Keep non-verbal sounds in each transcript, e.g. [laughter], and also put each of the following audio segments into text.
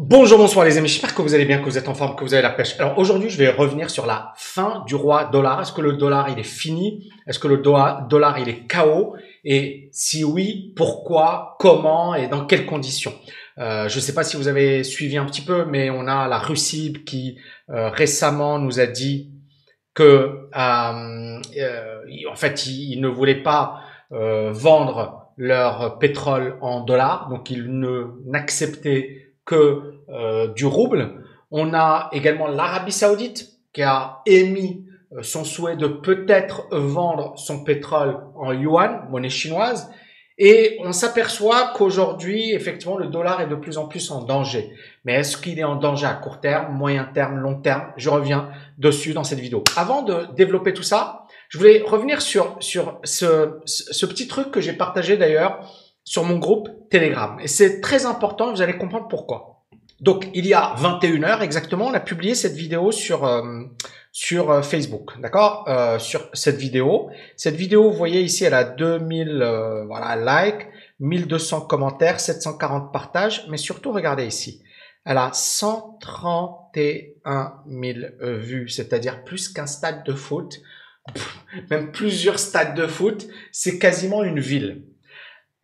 Bonjour, bonsoir les amis, j'espère que vous allez bien, que vous êtes en forme, que vous avez la pêche. Alors aujourd'hui, je vais revenir sur la fin du roi dollar. Est-ce que le dollar, il est fini? Est-ce que le dollar, il est KO Et si oui, pourquoi? Comment? Et dans quelles conditions? Euh, Je ne sais pas si vous avez suivi un petit peu, mais on a la Russie qui euh, récemment nous a dit que euh, en fait, ils, ne voulaient pas vendre leur pétrole en dollars, donc ils ne n'acceptaient que euh, du rouble. On a également l'Arabie Saoudite qui a émis euh, son souhait de peut-être vendre son pétrole en yuan, monnaie chinoise. Et on s'aperçoit qu'aujourd'hui, effectivement, le dollar est de plus en plus en danger. Mais est-ce qu'il est en danger à court terme, moyen terme, long terme? Je reviens dessus dans cette vidéo. Avant de développer tout ça, je voulais revenir sur, sur ce, ce petit truc que j'ai partagé d'ailleurs sur mon groupe Telegram. Et c'est très important, vous allez comprendre pourquoi. Donc, il y a 21 heures exactement, on a publié cette vidéo sur euh, sur euh, Facebook, d'accord euh, Sur cette vidéo. Cette vidéo, vous voyez ici, elle a 2000 voilà likes, 1200 commentaires, 740 partages, mais surtout, regardez ici, elle a 131 000 vues, c'est-à-dire plus qu'un stade de foot, même plusieurs stades de foot, c'est quasiment une ville.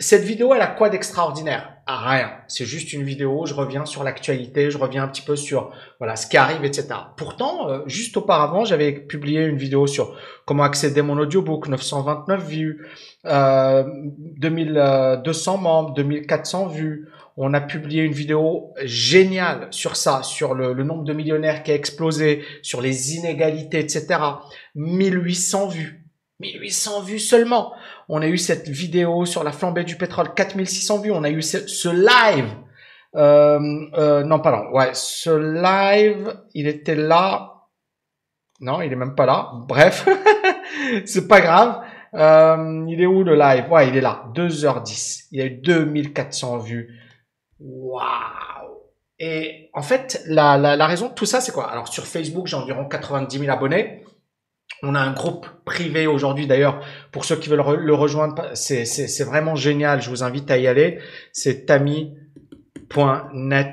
Cette vidéo, elle a quoi d'extraordinaire? Ah, Rien. C'est juste une vidéo, je reviens sur l'actualité, je reviens un petit peu sur voilà ce qui arrive, etc. Pourtant, euh, juste auparavant, j'avais publié une vidéo sur comment accéder mon audiobook, 929 vues, euh, 2200 membres, 2400 vues. On a publié une vidéo géniale sur ça, sur le, le nombre de millionnaires qui a explosé, sur les inégalités, etc. 1800 vues. 1800 vues seulement. On a eu cette vidéo sur la flambée du pétrole, 4600 vues. On a eu ce, live. Euh, euh, non, là. Ouais, ce live, il était là. Non, il est même pas là. Bref, [laughs] c'est pas grave. Euh, il est où le live? Ouais, il est là. 2h10. Il y a eu 2400 vues. Waouh Et en fait, la raison de tout ça, c'est quoi? Alors sur Facebook, j'ai environ 90 000 abonnés. On a un groupe privé aujourd'hui d'ailleurs pour ceux qui veulent le rejoindre. C'est vraiment génial. Je vous invite à y aller. C'est tami.net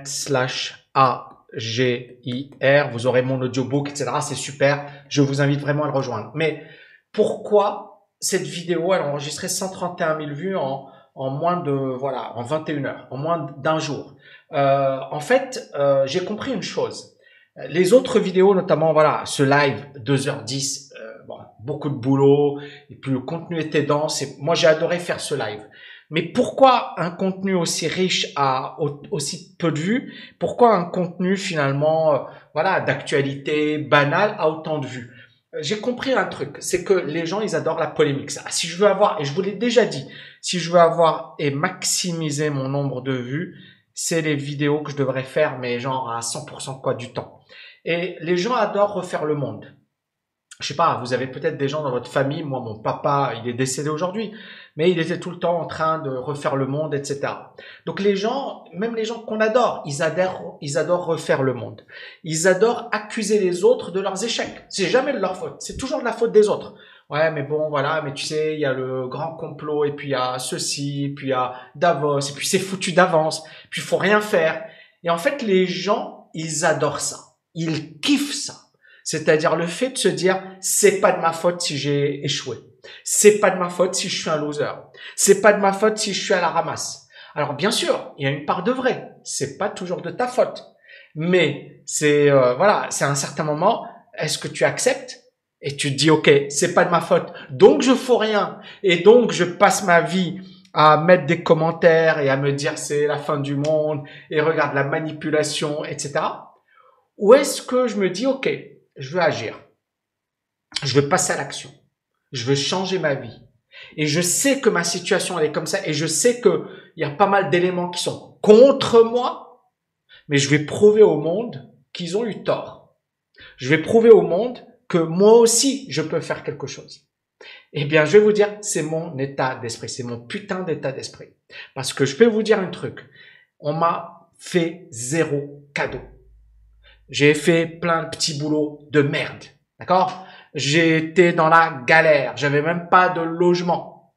slash AGIR. Vous aurez mon audiobook, etc. C'est super. Je vous invite vraiment à le rejoindre. Mais pourquoi cette vidéo, elle a enregistré 131 000 vues en, en moins de, voilà, en 21 heures, en moins d'un jour. Euh, en fait, euh, j'ai compris une chose. Les autres vidéos, notamment, voilà, ce live 2h10, beaucoup de boulot, et puis le contenu était dense. Et moi, j'ai adoré faire ce live. Mais pourquoi un contenu aussi riche a aussi peu de vues? Pourquoi un contenu finalement, euh, voilà, d'actualité banale a autant de vues? J'ai compris un truc, c'est que les gens, ils adorent la polémique. Ça. Si je veux avoir, et je vous l'ai déjà dit, si je veux avoir et maximiser mon nombre de vues, c'est les vidéos que je devrais faire, mais genre à 100% quoi du temps. Et les gens adorent refaire le monde je sais pas, vous avez peut-être des gens dans votre famille, moi mon papa, il est décédé aujourd'hui, mais il était tout le temps en train de refaire le monde, etc. Donc les gens, même les gens qu'on adore, ils adorent, ils adorent refaire le monde. Ils adorent accuser les autres de leurs échecs. C'est jamais de leur faute, c'est toujours de la faute des autres. Ouais, mais bon, voilà, mais tu sais, il y a le grand complot, et puis il y a ceci, puis il y a Davos, et puis c'est foutu d'avance, puis il faut rien faire. Et en fait, les gens, ils adorent ça. Ils kiffent ça. C'est-à-dire le fait de se dire c'est pas de ma faute si j'ai échoué. C'est pas de ma faute si je suis un loser. C'est pas de ma faute si je suis à la ramasse. Alors bien sûr, il y a une part de vrai. C'est pas toujours de ta faute. Mais c'est euh, voilà, c'est un certain moment, est-ce que tu acceptes? Et tu te dis OK, c'est pas de ma faute. Donc je fais rien et donc je passe ma vie à mettre des commentaires et à me dire c'est la fin du monde et regarde la manipulation, etc. Ou est-ce que je me dis OK, je veux agir. Je veux passer à l'action. Je veux changer ma vie. Et je sais que ma situation elle est comme ça et je sais que il y a pas mal d'éléments qui sont contre moi, mais je vais prouver au monde qu'ils ont eu tort. Je vais prouver au monde que moi aussi je peux faire quelque chose. Eh bien, je vais vous dire, c'est mon état d'esprit, c'est mon putain d'état d'esprit. Parce que je peux vous dire un truc, on m'a fait zéro cadeau. J'ai fait plein de petits boulots de merde. D'accord? Été dans la galère. J'avais même pas de logement.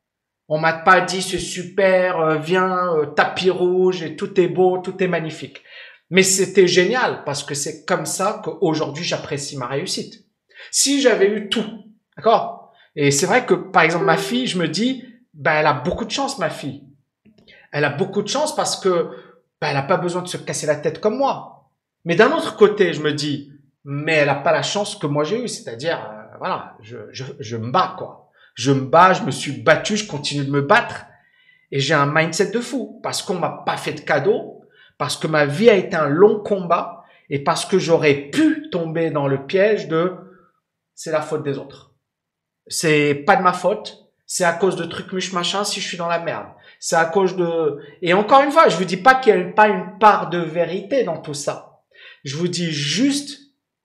On m'a pas dit c'est super, euh, viens, euh, tapis rouge et tout est beau, tout est magnifique. Mais c'était génial parce que c'est comme ça qu'aujourd'hui j'apprécie ma réussite. Si j'avais eu tout, d'accord? Et c'est vrai que par exemple ma fille, je me dis, ben elle a beaucoup de chance ma fille. Elle a beaucoup de chance parce que ben, elle n'a pas besoin de se casser la tête comme moi. Mais d'un autre côté, je me dis, mais elle n'a pas la chance que moi j'ai eue, c'est-à-dire, euh, voilà, je, je, je me bats quoi. Je me bats, je me suis battu, je continue de me battre et j'ai un mindset de fou parce qu'on m'a pas fait de cadeau, parce que ma vie a été un long combat et parce que j'aurais pu tomber dans le piège de c'est la faute des autres. C'est pas de ma faute, c'est à cause de trucs muche machin si je suis dans la merde. C'est à cause de et encore une fois, je vous dis pas qu'il n'y a pas une part de vérité dans tout ça. Je vous dis juste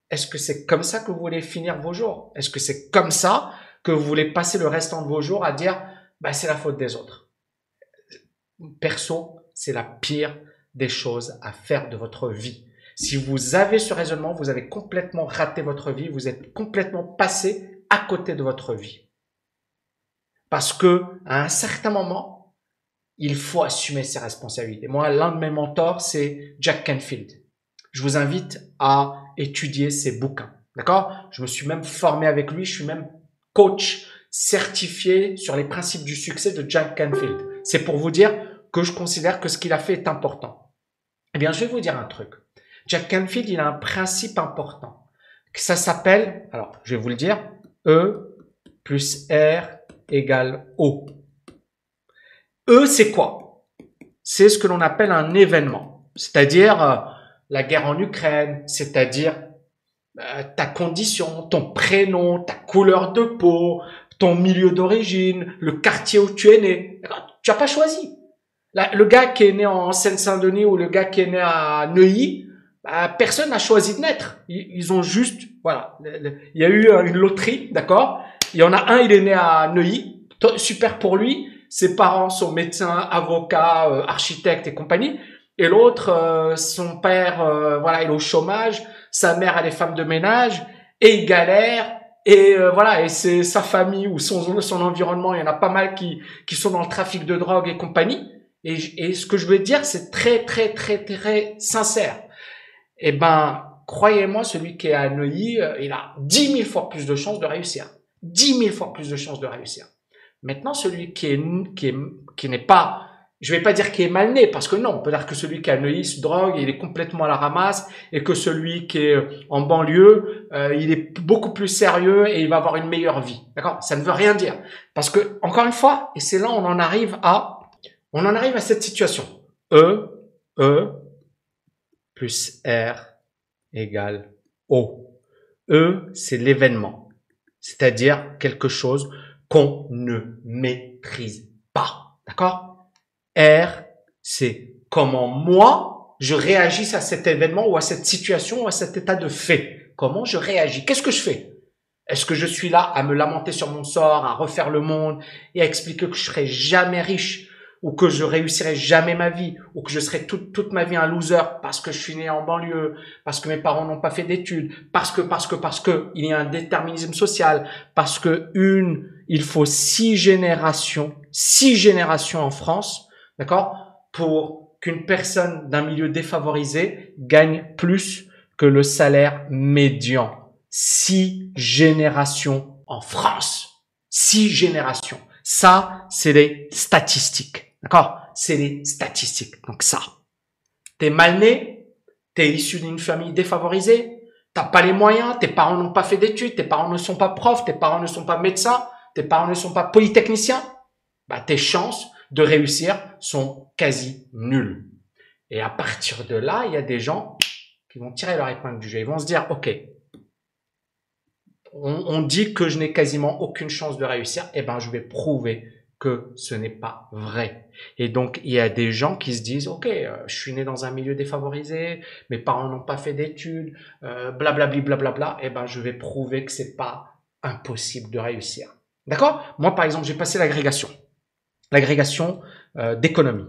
est-ce que c'est comme ça que vous voulez finir vos jours? Est-ce que c'est comme ça que vous voulez passer le restant de vos jours à dire bah c'est la faute des autres? Perso, c'est la pire des choses à faire de votre vie. Si vous avez ce raisonnement, vous avez complètement raté votre vie, vous êtes complètement passé à côté de votre vie. Parce que à un certain moment, il faut assumer ses responsabilités. Moi, l'un de mes mentors, c'est Jack Canfield. Je vous invite à étudier ses bouquins. D'accord? Je me suis même formé avec lui, je suis même coach certifié sur les principes du succès de Jack Canfield. C'est pour vous dire que je considère que ce qu'il a fait est important. Eh bien, je vais vous dire un truc. Jack Canfield, il a un principe important. Ça s'appelle, alors je vais vous le dire, E plus R égale O. E, c'est quoi? C'est ce que l'on appelle un événement, c'est-à-dire euh, la guerre en Ukraine, c'est-à-dire euh, ta condition, ton prénom, ta couleur de peau, ton milieu d'origine, le quartier où tu es né. Tu n'as pas choisi le gars qui est né en Seine-Saint-Denis ou le gars qui est né à Neuilly, bah, personne n'a choisi de naître. Ils, ont juste, voilà, il y a eu une loterie, d'accord? Il y en a un, il est né à Neuilly, super pour lui. Ses parents sont médecins, avocats, euh, architectes et compagnie. Et l'autre, euh, son père, euh, voilà, il est au chômage. Sa mère, elle est femme de ménage et il galère. Et voilà, et c'est sa famille ou son, environnement, il y en a pas mal qui, qui sont dans le trafic de drogue et compagnie. Et, ce que je veux dire, c'est très, très, très, très sincère. Eh ben, croyez-moi, celui qui est à Neuilly, euh, il a dix mille fois plus de chances de réussir. Dix mille fois plus de chances de réussir. Maintenant, celui qui est, qui est, qui n'est pas, je vais pas dire qu'il est mal né, parce que non, on peut dire que celui qui à Neuilly drogue, il est complètement à la ramasse, et que celui qui est en banlieue, euh, il est beaucoup plus sérieux et il va avoir une meilleure vie. D'accord? Ça ne veut rien dire. Parce que, encore une fois, et c'est là on en arrive à on en arrive à cette situation. E, E plus R égale O. E, c'est l'événement, c'est-à-dire quelque chose qu'on ne maîtrise pas. D'accord? R, c'est comment moi, je réagis à cet événement ou à cette situation ou à cet état de fait. Comment je réagis? Qu'est-ce que je fais? Est-ce que je suis là à me lamenter sur mon sort, à refaire le monde et à expliquer que je serai jamais riche ou que je réussirai jamais ma vie, ou que je serai toute, toute ma vie un loser parce que je suis né en banlieue, parce que mes parents n'ont pas fait d'études, parce que, parce que, parce que il y a un déterminisme social, parce que une, il faut six générations, six générations en France, d'accord, pour qu'une personne d'un milieu défavorisé gagne plus que le salaire médian. Six générations en France. Six générations. Ça, c'est des statistiques. D'accord? C'est les statistiques. Donc ça. T'es mal né, t'es issu d'une famille défavorisée, t'as pas les moyens, tes parents n'ont pas fait d'études, tes parents ne sont pas profs, tes parents ne sont pas médecins, tes parents ne sont pas polytechniciens. Bah, tes chances de réussir sont quasi nulles. Et à partir de là, il y a des gens qui vont tirer leur épingle du jeu. Ils vont se dire, OK, on, dit que je n'ai quasiment aucune chance de réussir. Eh ben, je vais prouver que ce n'est pas vrai. Et donc, il y a des gens qui se disent, OK, euh, je suis né dans un milieu défavorisé, mes parents n'ont pas fait d'études, euh, blablabli, blablabla, eh ben, je vais prouver que c'est pas impossible de réussir. D'accord? Moi, par exemple, j'ai passé l'agrégation. L'agrégation euh, d'économie.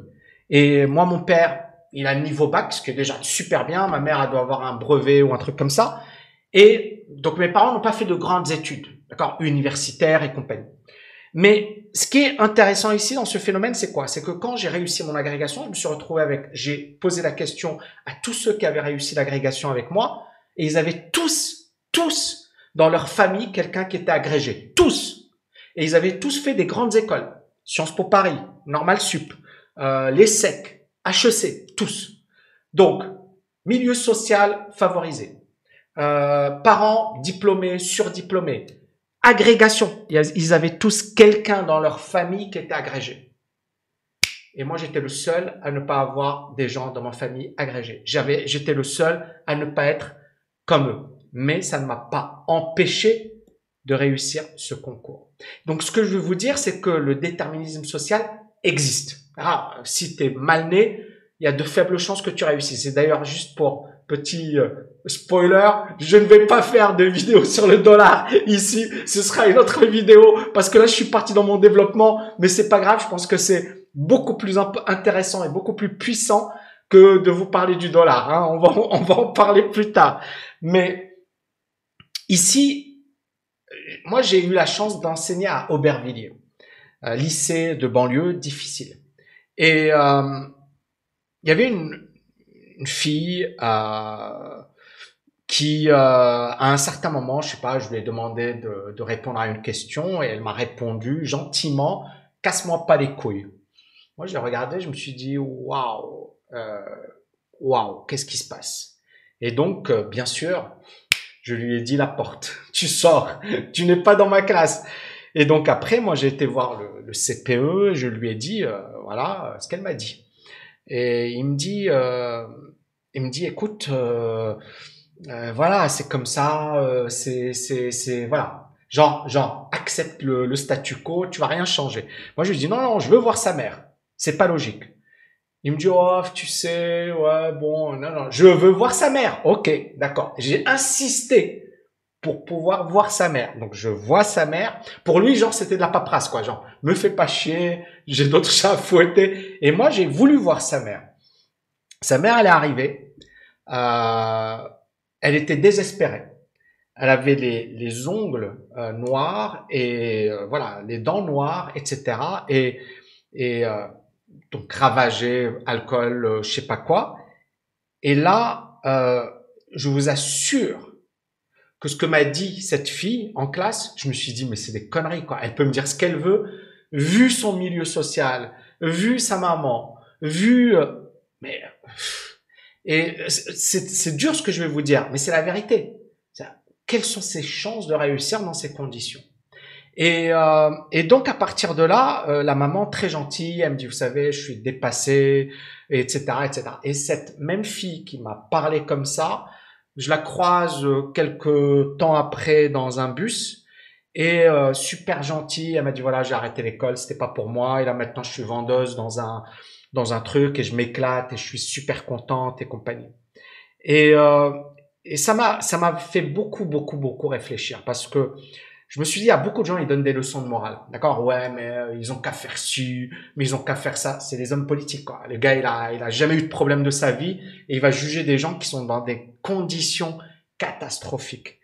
Et moi, mon père, il a un niveau bac, ce qui est déjà super bien. Ma mère, elle doit avoir un brevet ou un truc comme ça. Et donc, mes parents n'ont pas fait de grandes études, d'accord Universitaires et compagnie. Mais ce qui est intéressant ici dans ce phénomène, c'est quoi? C'est que quand j'ai réussi mon agrégation, je me suis retrouvé avec, j'ai posé la question à tous ceux qui avaient réussi l'agrégation avec moi, et ils avaient tous, tous, dans leur famille, quelqu'un qui était agrégé. Tous. Et ils avaient tous fait des grandes écoles. Sciences Po Paris, Normal Sup, euh, l'ESSEC, HEC, tous. Donc, milieu social favorisé. Euh, parents diplômés, surdiplômés, agrégation. Ils avaient tous quelqu'un dans leur famille qui était agrégé. Et moi, j'étais le seul à ne pas avoir des gens dans ma famille agrégés. J'avais, j'étais le seul à ne pas être comme eux. Mais ça ne m'a pas empêché de réussir ce concours. Donc, ce que je veux vous dire, c'est que le déterminisme social existe. Ah, si tu es mal né, il y a de faibles chances que tu réussisses. C'est d'ailleurs juste pour petit euh, spoiler, je ne vais pas faire de vidéo sur le dollar ici. Ce sera une autre vidéo parce que là, je suis parti dans mon développement, mais c'est pas grave. Je pense que c'est beaucoup plus intéressant et beaucoup plus puissant que de vous parler du dollar. Hein. On va, on va en parler plus tard. Mais ici, moi, j'ai eu la chance d'enseigner à Aubervilliers, un lycée de banlieue difficile. Et euh, il y avait une, fille euh, qui, euh, à un certain moment, je sais pas, je lui ai demandé de, répondre à une question et elle m'a répondu gentiment, casse-moi pas les couilles. Moi, je l'ai regardé, je me suis dit, waouh, euh, waouh, qu'est-ce qui se passe? Et donc, euh, bien sûr, je lui ai dit la porte, [laughs] tu sors, tu n'es pas dans ma classe. Et donc après, moi, j'ai été voir le, CPE, je lui ai dit, euh, voilà, ce qu'elle m'a dit. Et il me dit, euh, il me dit, écoute, euh, euh, voilà, c'est comme ça, c'est, c'est, c'est, voilà. Genre, genre, accepte le, le statu quo, tu vas rien changer. Moi, je lui dis, non, non, je veux voir sa mère. C'est pas logique. Il me dit, oh, tu sais, ouais, bon, non, non, je veux voir sa mère. Ok, d'accord. J'ai insisté pour pouvoir voir sa mère. Donc je vois sa mère. Pour lui, genre, c'était de la paperasse, quoi. Genre, me fais pas chier, j'ai d'autres chats à fouetter. Et moi, j'ai voulu voir sa mère. Sa mère, elle est arrivée. Euh, elle était désespérée. Elle avait les, les ongles euh, noirs et euh, voilà, les dents noires, etc. Et, et euh, donc ravagée, alcool, euh, je sais pas quoi. Et là, je vous assure que ce que m'a dit cette fille en classe, je me suis dit, mais c'est des conneries, quoi. Elle peut me dire ce qu'elle veut, vu son milieu social, vu sa maman, vu, euh, mais, et c'est dur ce que je vais vous dire, mais c'est la vérité. Quelles sont ses chances de réussir dans ces conditions? Et, euh, et, donc à partir de là, euh, la maman très gentille, elle me dit, vous savez, je suis dépassée, etc., etc. Et cette même fille qui m'a parlé comme ça, je la croise quelques temps après dans un bus et euh, super gentille. Elle m'a dit voilà j'ai arrêté l'école, c'était pas pour moi et là maintenant je suis vendeuse dans un dans un truc et je m'éclate et je suis super contente et compagnie. Et euh, et ça m'a ça m'a fait beaucoup beaucoup beaucoup réfléchir parce que je me suis dit, il y a beaucoup de gens, ils donnent des leçons de morale. D'accord? Ouais, mais euh, ils ont qu'à faire ci, mais ils ont qu'à faire ça. C'est des hommes politiques, quoi. Le gars, il a, il a jamais eu de problème de sa vie et il va juger des gens qui sont dans des conditions catastrophiques.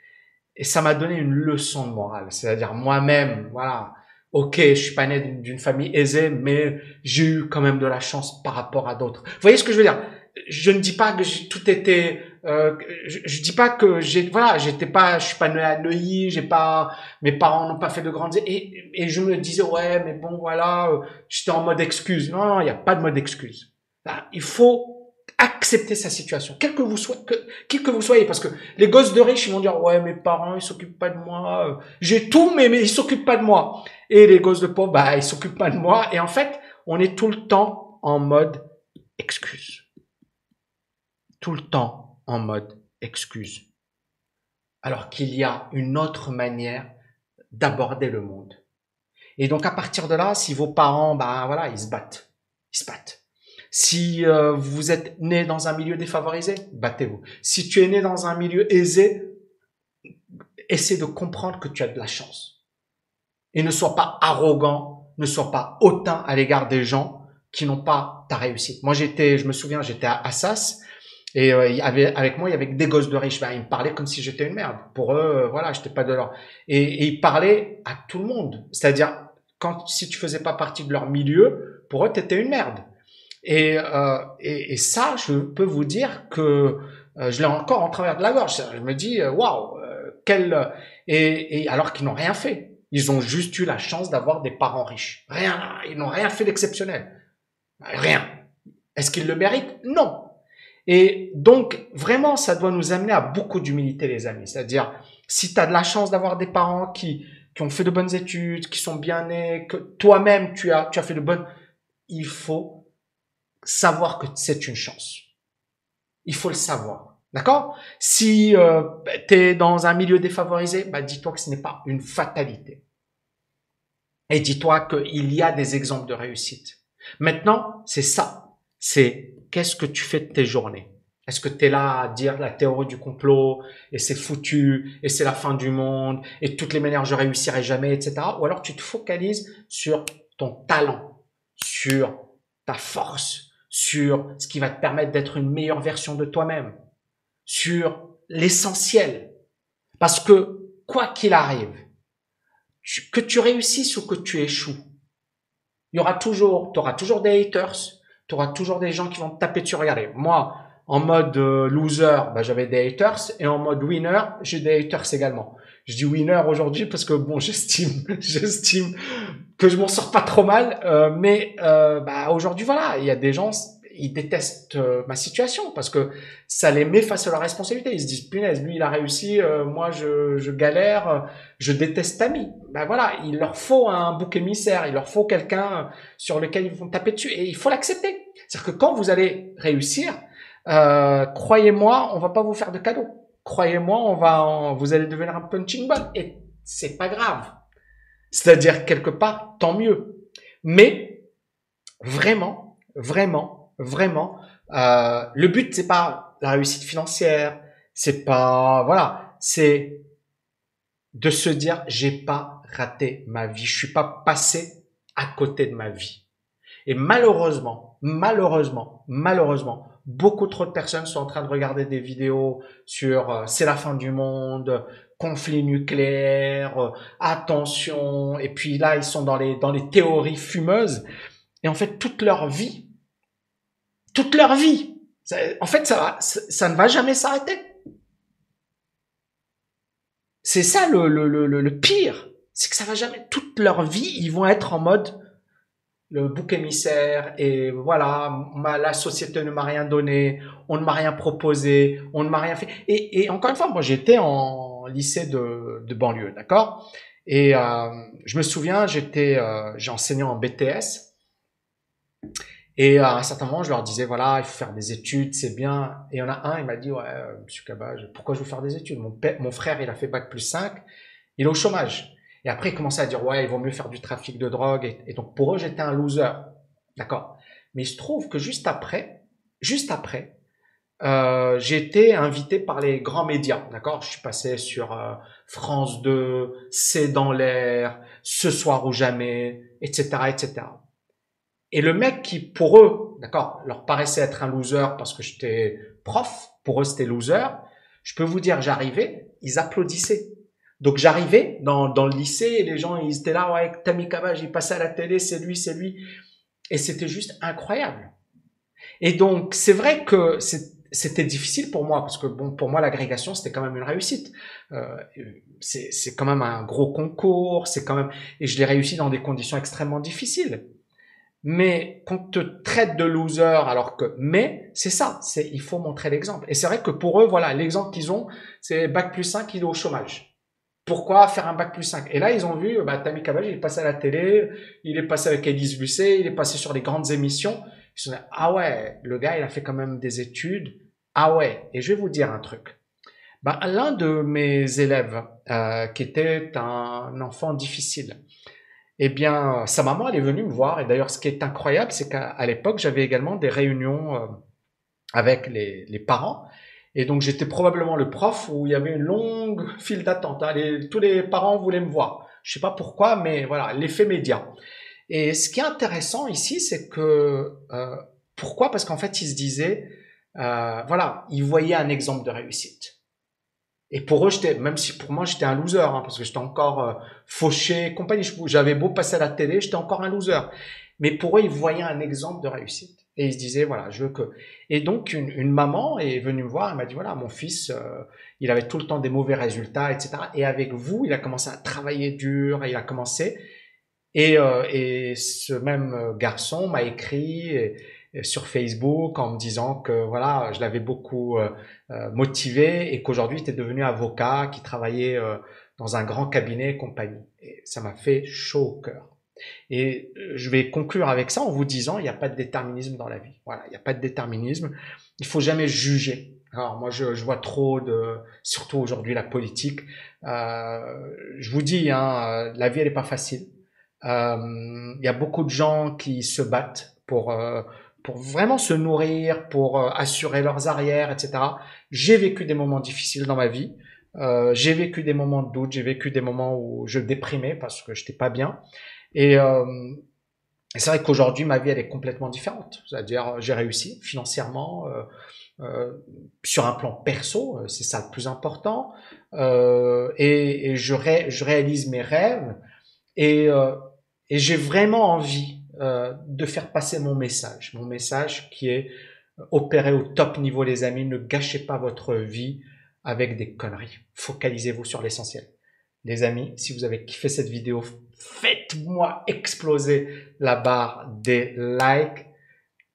Et ça m'a donné une leçon de morale. C'est-à-dire, moi-même, voilà. Ok, je suis pas né d'une famille aisée, mais j'ai eu quand même de la chance par rapport à d'autres. Vous voyez ce que je veux dire? Je ne dis pas que tout était euh, je, je, dis pas que j'ai voilà j'étais pas je suis pas né à Neuilly j'ai pas mes parents n'ont pas fait de grandes et, et je me disais ouais mais bon voilà euh, j'étais en mode excuse. Non non il y a pas de mode excuse. Il faut accepter sa situation quel que vous soyez que, que vous soyez parce que les gosses de riches ils vont dire ouais mes parents ils s'occupent pas de moi euh, j'ai tout mais mais ils s'occupent pas de moi. Et les gosses de pauvres bah ils s'occupent pas de moi. Et en fait on est tout le temps en mode excuse tout le temps en mode excuse. Alors qu'il y a une autre manière d'aborder le monde. Et donc à partir de là, si vos parents, ben voilà, ils se battent, ils se battent. Si euh, vous êtes né dans un milieu défavorisé, battez-vous. Si tu es né dans un milieu aisé, essaie de comprendre que tu as de la chance. Et ne sois pas arrogant, ne sois pas hautain à l'égard des gens qui n'ont pas ta réussite. Moi, j'étais, je me souviens, j'étais à Assas et euh, il avait, avec moi, il y avait des gosses de riches. Ben, ils me parlaient comme si j'étais une merde. Pour eux, euh, voilà, j'étais pas de leur. Et, et ils parlaient à tout le monde. C'est-à-dire, quand si tu faisais pas partie de leur milieu, pour eux, tu étais une merde. Et, euh, et, et, ça, je peux vous dire que euh, je l'ai encore en travers de la gorge. Je me dis, euh, waouh, euh, quel... Et, et alors qu'ils n'ont rien fait. Ils ont juste eu la chance d'avoir des parents riches. Rien, ils n'ont rien fait d'exceptionnel. Rien. Est-ce qu'ils le méritent? Non. Et donc, vraiment, ça doit nous amener à beaucoup d'humilité, les amis. C'est-à-dire, si tu as de la chance d'avoir des parents qui, qui ont fait de bonnes études, qui sont bien nés, que toi-même, tu as, tu as fait de bonnes... Il faut savoir que c'est une chance. Il faut le savoir. D'accord? Si euh, tu es dans un milieu défavorisé, bah, dis-toi que ce n'est pas une fatalité. Et dis-toi qu'il y a des exemples de réussite. Maintenant, c'est ça. C'est qu'est-ce que tu fais de tes journées? Est-ce que tu es là à dire la théorie du complot et c'est foutu et c'est la fin du monde et toutes les manières je réussirai jamais, etc. Ou alors tu te focalises sur ton talent, sur ta force, sur ce qui va te permettre d'être une meilleure version de toi-même, sur l'essentiel? Parce que quoi qu'il arrive, que tu réussisses ou que tu échoues, il y aura toujours, tu auras toujours des haters, tu auras toujours des gens qui vont te taper dessus. Regardez, moi, en mode euh, loser, bah, j'avais des haters, et en mode winner, j'ai des haters également. Je dis winner aujourd'hui parce que bon, [laughs] j'estime, j'estime que je m'en sors pas trop mal, euh, mais euh, bah, aujourd'hui voilà, il y a des gens, ils détestent euh, ma situation parce que ça les met face à leur responsabilité. Ils se disent punaise, lui il a réussi, euh, moi je, galère, je déteste Tammy. Ben voilà, il leur faut un bouc émissaire, il leur faut quelqu'un sur lequel ils vont taper dessus et il faut l'accepter. C'est-à-dire que quand vous allez réussir, euh, croyez-moi, on va pas vous faire de cadeaux. Croyez-moi, on va, vous allez devenir un punching ball et c'est pas grave. C'est-à-dire quelque part, tant mieux. Mais vraiment, vraiment, vraiment. Euh, le but c'est pas la réussite financière, c'est pas voilà, c'est de se dire j'ai pas raté ma vie, je suis pas passé à côté de ma vie. Et malheureusement, malheureusement, malheureusement, beaucoup trop de personnes sont en train de regarder des vidéos sur euh, c'est la fin du monde, conflit nucléaire, euh, attention, et puis là ils sont dans les dans les théories fumeuses. Et en fait toute leur vie toute leur vie. En fait, ça, ne va jamais s'arrêter. C'est ça le, pire. C'est que ça va jamais. Toute leur vie, ils vont être en mode le bouc émissaire et voilà, la société ne m'a rien donné, on ne m'a rien proposé, on ne m'a rien fait. Et, encore une fois, moi j'étais en lycée de, banlieue, d'accord? Et euh, je me souviens, j'étais, euh, en BTS et à un certain moment, je leur disais, voilà, il faut faire des études, c'est bien. Et il y en a un, il m'a dit, ouais, euh, monsieur Cabage, pourquoi je veux faire des études? Mon, père, mon frère, il a fait bac plus 5, il est au chômage. Et après, il commençait à dire, ouais, il vaut mieux faire du trafic de drogue. Et, donc, pour eux, j'étais un loser. D'accord? Mais il se trouve que juste après, juste après, euh, j'ai été invité par les grands médias. D'accord? Je suis passé sur euh, France 2, C'est dans l'air, Ce soir ou jamais, etc., etc. Et le mec qui, pour eux, d'accord, leur paraissait être un loser parce que j'étais prof, pour eux c'était loser, je peux vous dire, j'arrivais, ils applaudissaient. Donc j'arrivais dans, dans le lycée et les gens, ils étaient là, ouais, Tammy Cabage, il passait à la télé, c'est lui, c'est lui. Et c'était juste incroyable. Et donc, c'est vrai que c'était difficile pour moi parce que bon, pour moi, l'agrégation, c'était quand même une réussite. Euh, c'est quand même un gros concours, c'est quand même, et je l'ai réussi dans des conditions extrêmement difficiles mais qu'on te traite de loser alors que mais c'est ça c'est il faut montrer l'exemple. Et c'est vrai que pour eux voilà l'exemple qu'ils ont c'est bac plus 5 il est au chômage. Pourquoi faire un bac plus 5 et là ils ont vu bah Tammy Cabage il est passé à la télé il est passé avec Elise Busset il est passé sur les grandes émissions. Ils se sont dit, ah ouais le gars il a fait quand même des études. Ah ouais et je vais vous dire un truc. Bah, l'un de mes élèves euh, qui était un enfant difficile eh bien, sa maman, elle est venue me voir. Et d'ailleurs, ce qui est incroyable, c'est qu'à l'époque, j'avais également des réunions euh, avec les, les, parents. Et donc, j'étais probablement le prof où il y avait une longue file d'attente. Hein. tous les parents voulaient me voir. Je sais pas pourquoi, mais voilà, l'effet média. Et ce qui est intéressant ici, c'est que euh, pourquoi? Parce qu'en fait, ils se disaient, euh, voilà, ils voyaient un exemple de réussite. Et pour eux, j'étais, même si pour moi j'étais un loser, hein, parce que j'étais encore euh, fauché, compagnie. J'avais beau passer à la télé, j'étais encore un loser. Mais pour eux, ils voyaient un exemple de réussite. Et ils se disaient, voilà, je veux que. Et donc, une, maman est venue me voir, elle m'a dit, voilà, mon fils, euh, il avait tout le temps des mauvais résultats, etc. Et avec vous, il a commencé à travailler dur, et il a commencé. Et, euh, et ce même garçon m'a écrit sur Facebook en me disant que voilà, je l'avais beaucoup euh, euh, motivé et qu'aujourd'hui il était devenu avocat, qui travaillait euh, dans un grand cabinet et compagnie. Et ça m'a fait chaud au cœur. Et je vais conclure avec ça en vous disant, il n'y a pas de déterminisme dans la vie. Voilà, il n'y a pas de déterminisme. Il faut jamais juger. Alors moi, je, vois trop de, surtout aujourd'hui la politique. Euh, je vous dis, hein, la vie elle est pas facile. Il y a beaucoup de gens qui se battent pour pour vraiment se nourrir, pour euh, assurer leurs arrières, etc. J'ai vécu des moments difficiles dans ma vie. Euh, j'ai vécu des moments de doute, j'ai vécu des moments où je déprimais parce que je n'étais pas bien. Et, euh, c'est vrai qu'aujourd'hui, ma vie, elle est complètement différente. C'est-à-dire, j'ai réussi financièrement, sur un plan perso, c'est ça le plus important. et, et je, ré, je, réalise mes rêves. Et, et j'ai vraiment envie euh, de faire passer mon message. Mon message qui est euh, opéré au top niveau, les amis. Ne gâchez pas votre vie avec des conneries. Focalisez-vous sur l'essentiel. Les amis, si vous avez kiffé cette vidéo, faites-moi exploser la barre des likes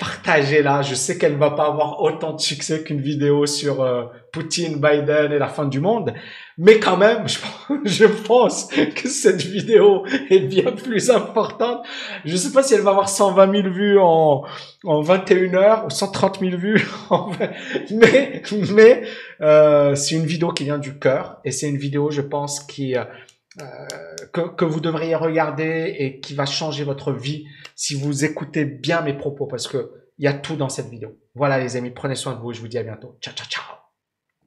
partagez-la. Je sais qu'elle va pas avoir autant de succès qu'une vidéo sur euh, Poutine, Biden et la fin du monde, mais quand même, [laughs] je, pense que cette vidéo est bien plus importante. Je sais pas si elle va avoir 120 000 vues en, en 21 heures ou 130 000 vues, [laughs] mais mais euh, c'est une vidéo qui vient du cœur et c'est une vidéo, je pense, qui euh, que, que vous devriez regarder et qui va changer votre vie si vous écoutez bien mes propos parce que il y a tout dans cette vidéo. Voilà les amis, prenez soin de vous je vous dis à bientôt. Ciao, ciao, ciao